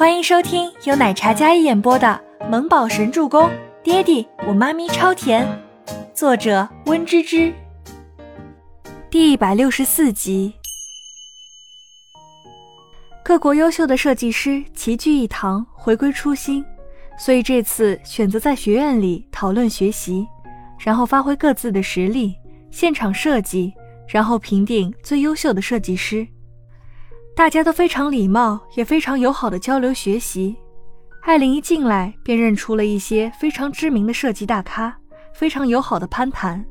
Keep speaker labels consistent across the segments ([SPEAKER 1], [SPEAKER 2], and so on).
[SPEAKER 1] 欢迎收听由奶茶嘉一演播的《萌宝神助攻》，爹地我妈咪超甜，作者温芝芝。第一百六十四集。各国优秀的设计师齐聚一堂，回归初心，所以这次选择在学院里讨论学习，然后发挥各自的实力，现场设计，然后评定最优秀的设计师。大家都非常礼貌，也非常友好的交流学习。艾琳一进来便认出了一些非常知名的设计大咖，非常友好的攀谈。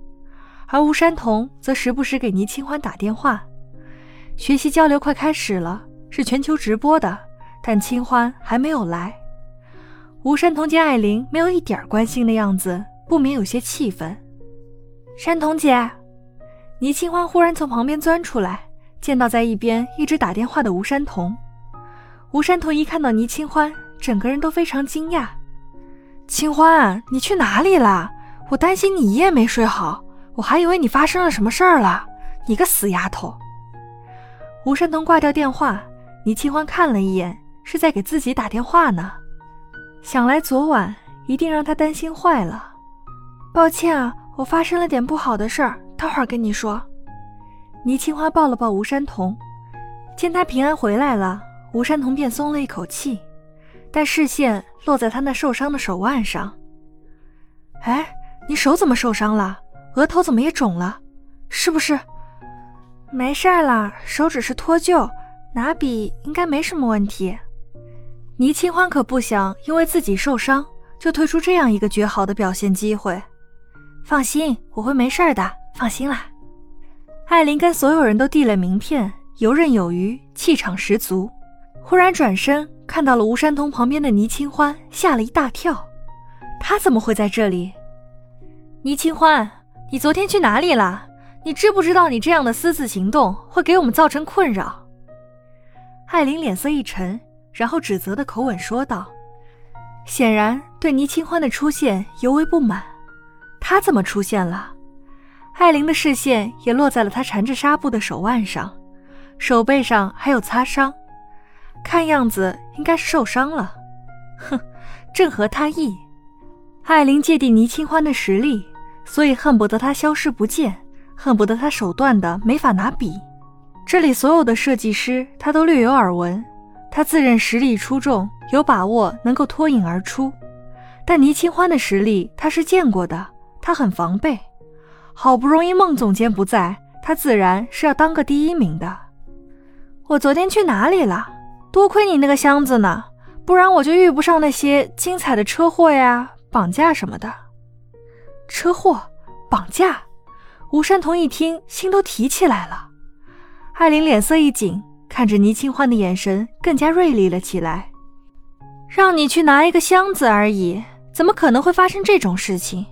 [SPEAKER 1] 而吴山童则时不时给倪清欢打电话。学习交流快开始了，是全球直播的，但清欢还没有来。吴山童见艾琳没有一点关心的样子，不免有些气愤。山童姐，倪清欢忽然从旁边钻出来。见到在一边一直打电话的吴山童，吴山童一看到倪清欢，整个人都非常惊讶。清欢，你去哪里了？我担心你一夜没睡好，我还以为你发生了什么事儿了。你个死丫头！吴山童挂掉电话，倪清欢看了一眼，是在给自己打电话呢。想来昨晚一定让他担心坏了。抱歉啊，我发生了点不好的事儿，待会儿跟你说。倪清欢抱了抱吴山童，见他平安回来了，吴山童便松了一口气，但视线落在他那受伤的手腕上。哎，你手怎么受伤了？额头怎么也肿了？是不是？没事了，手只是脱臼，拿笔应该没什么问题。倪清欢可不想因为自己受伤就退出这样一个绝好的表现机会。放心，我会没事儿的，放心啦。艾琳跟所有人都递了名片，游刃有余，气场十足。忽然转身看到了吴山童旁边的倪清欢，吓了一大跳。他怎么会在这里？倪清欢，你昨天去哪里了？你知不知道你这样的私自行动会给我们造成困扰？艾琳脸色一沉，然后指责的口吻说道，显然对倪清欢的出现尤为不满。他怎么出现了？艾琳的视线也落在了他缠着纱布的手腕上，手背上还有擦伤，看样子应该是受伤了。哼，正合他意。艾琳芥蒂倪清欢的实力，所以恨不得他消失不见，恨不得他手断的没法拿笔。这里所有的设计师，他都略有耳闻。他自认实力出众，有把握能够脱颖而出。但倪清欢的实力他是见过的，他很防备。好不容易孟总监不在，他自然是要当个第一名的。我昨天去哪里了？多亏你那个箱子呢，不然我就遇不上那些精彩的车祸呀、绑架什么的。车祸、绑架，吴山童一听，心都提起来了。艾琳脸色一紧，看着倪清欢的眼神更加锐利了起来。让你去拿一个箱子而已，怎么可能会发生这种事情？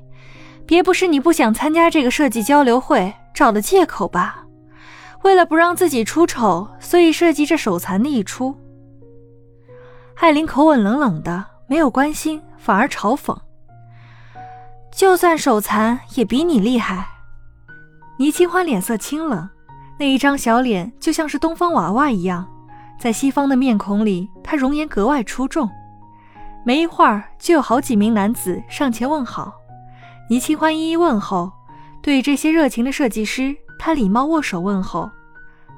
[SPEAKER 1] 别不是你不想参加这个设计交流会找的借口吧？为了不让自己出丑，所以设计这手残的一出。艾琳口吻冷冷的，没有关心，反而嘲讽：“就算手残，也比你厉害。”倪清欢脸色清冷，那一张小脸就像是东方娃娃一样，在西方的面孔里，她容颜格外出众。没一会儿，就有好几名男子上前问好。倪清欢一一问候，对这些热情的设计师，他礼貌握手问候。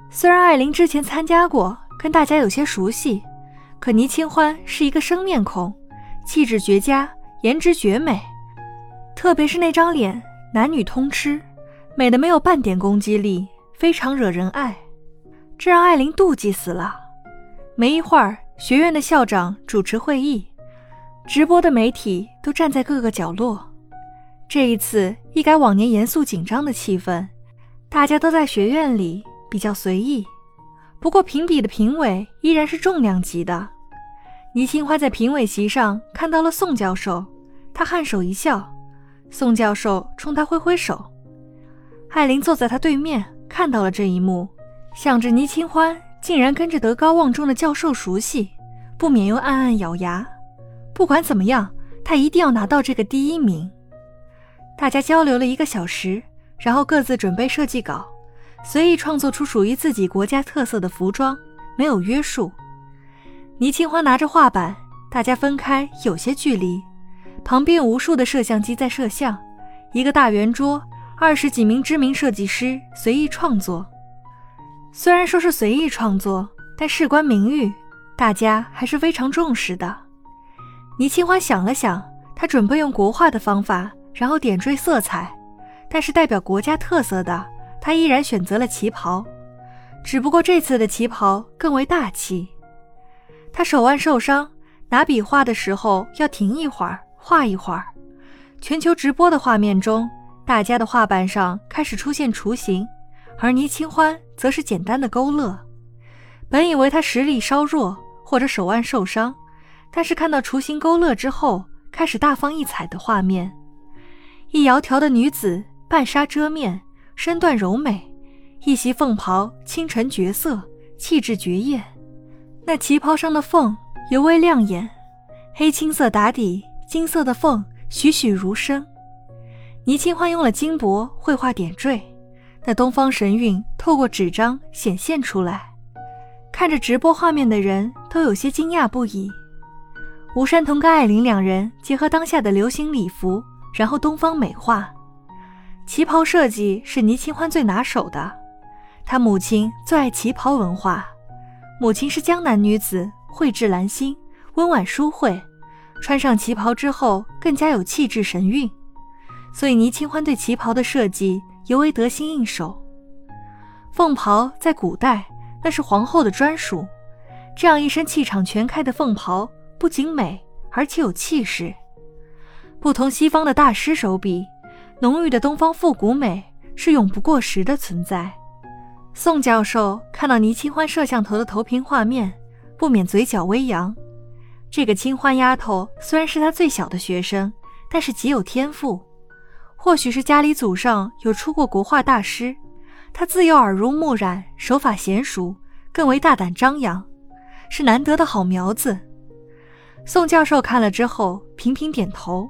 [SPEAKER 1] 虽然艾琳之前参加过，跟大家有些熟悉，可倪清欢是一个生面孔，气质绝佳，颜值绝美，特别是那张脸，男女通吃，美的没有半点攻击力，非常惹人爱，这让艾琳妒忌死了。没一会儿，学院的校长主持会议，直播的媒体都站在各个角落。这一次一改往年严肃紧张的气氛，大家都在学院里比较随意。不过评比的评委依然是重量级的。倪清欢在评委席上看到了宋教授，他颔首一笑，宋教授冲他挥挥手。艾琳坐在他对面，看到了这一幕，想着倪清欢竟然跟着德高望重的教授熟悉，不免又暗暗咬牙。不管怎么样，他一定要拿到这个第一名。大家交流了一个小时，然后各自准备设计稿，随意创作出属于自己国家特色的服装，没有约束。倪清欢拿着画板，大家分开有些距离，旁边无数的摄像机在摄像，一个大圆桌，二十几名知名设计师随意创作。虽然说是随意创作，但事关名誉，大家还是非常重视的。倪清欢想了想，他准备用国画的方法，然后点缀色彩，但是代表国家特色的，他依然选择了旗袍，只不过这次的旗袍更为大气。他手腕受伤，拿笔画的时候要停一会儿，画一会儿。全球直播的画面中，大家的画板上开始出现雏形，而倪清欢则是简单的勾勒。本以为他实力稍弱或者手腕受伤，但是看到雏形勾勒之后，开始大放异彩的画面。一窈窕的女子，半纱遮面，身段柔美，一袭凤袍，清纯绝色，气质绝艳。那旗袍上的凤尤为亮眼，黑青色打底，金色的凤栩栩如生。倪清欢用了金箔绘画点缀，那东方神韵透过纸张显现出来。看着直播画面的人都有些惊讶不已。吴山童跟艾琳两人结合当下的流行礼服，然后东方美化。旗袍设计是倪清欢最拿手的，她母亲最爱旗袍文化。母亲是江南女子，蕙质兰心，温婉淑慧，穿上旗袍之后更加有气质神韵，所以倪清欢对旗袍的设计尤为得心应手。凤袍在古代那是皇后的专属，这样一身气场全开的凤袍不仅美，而且有气势。不同西方的大师手笔，浓郁的东方复古美是永不过时的存在。宋教授看到倪清欢摄像头的投屏画面，不免嘴角微扬。这个清欢丫头虽然是他最小的学生，但是极有天赋。或许是家里祖上有出过国画大师，她自幼耳濡目染，手法娴熟，更为大胆张扬，是难得的好苗子。宋教授看了之后频频点头。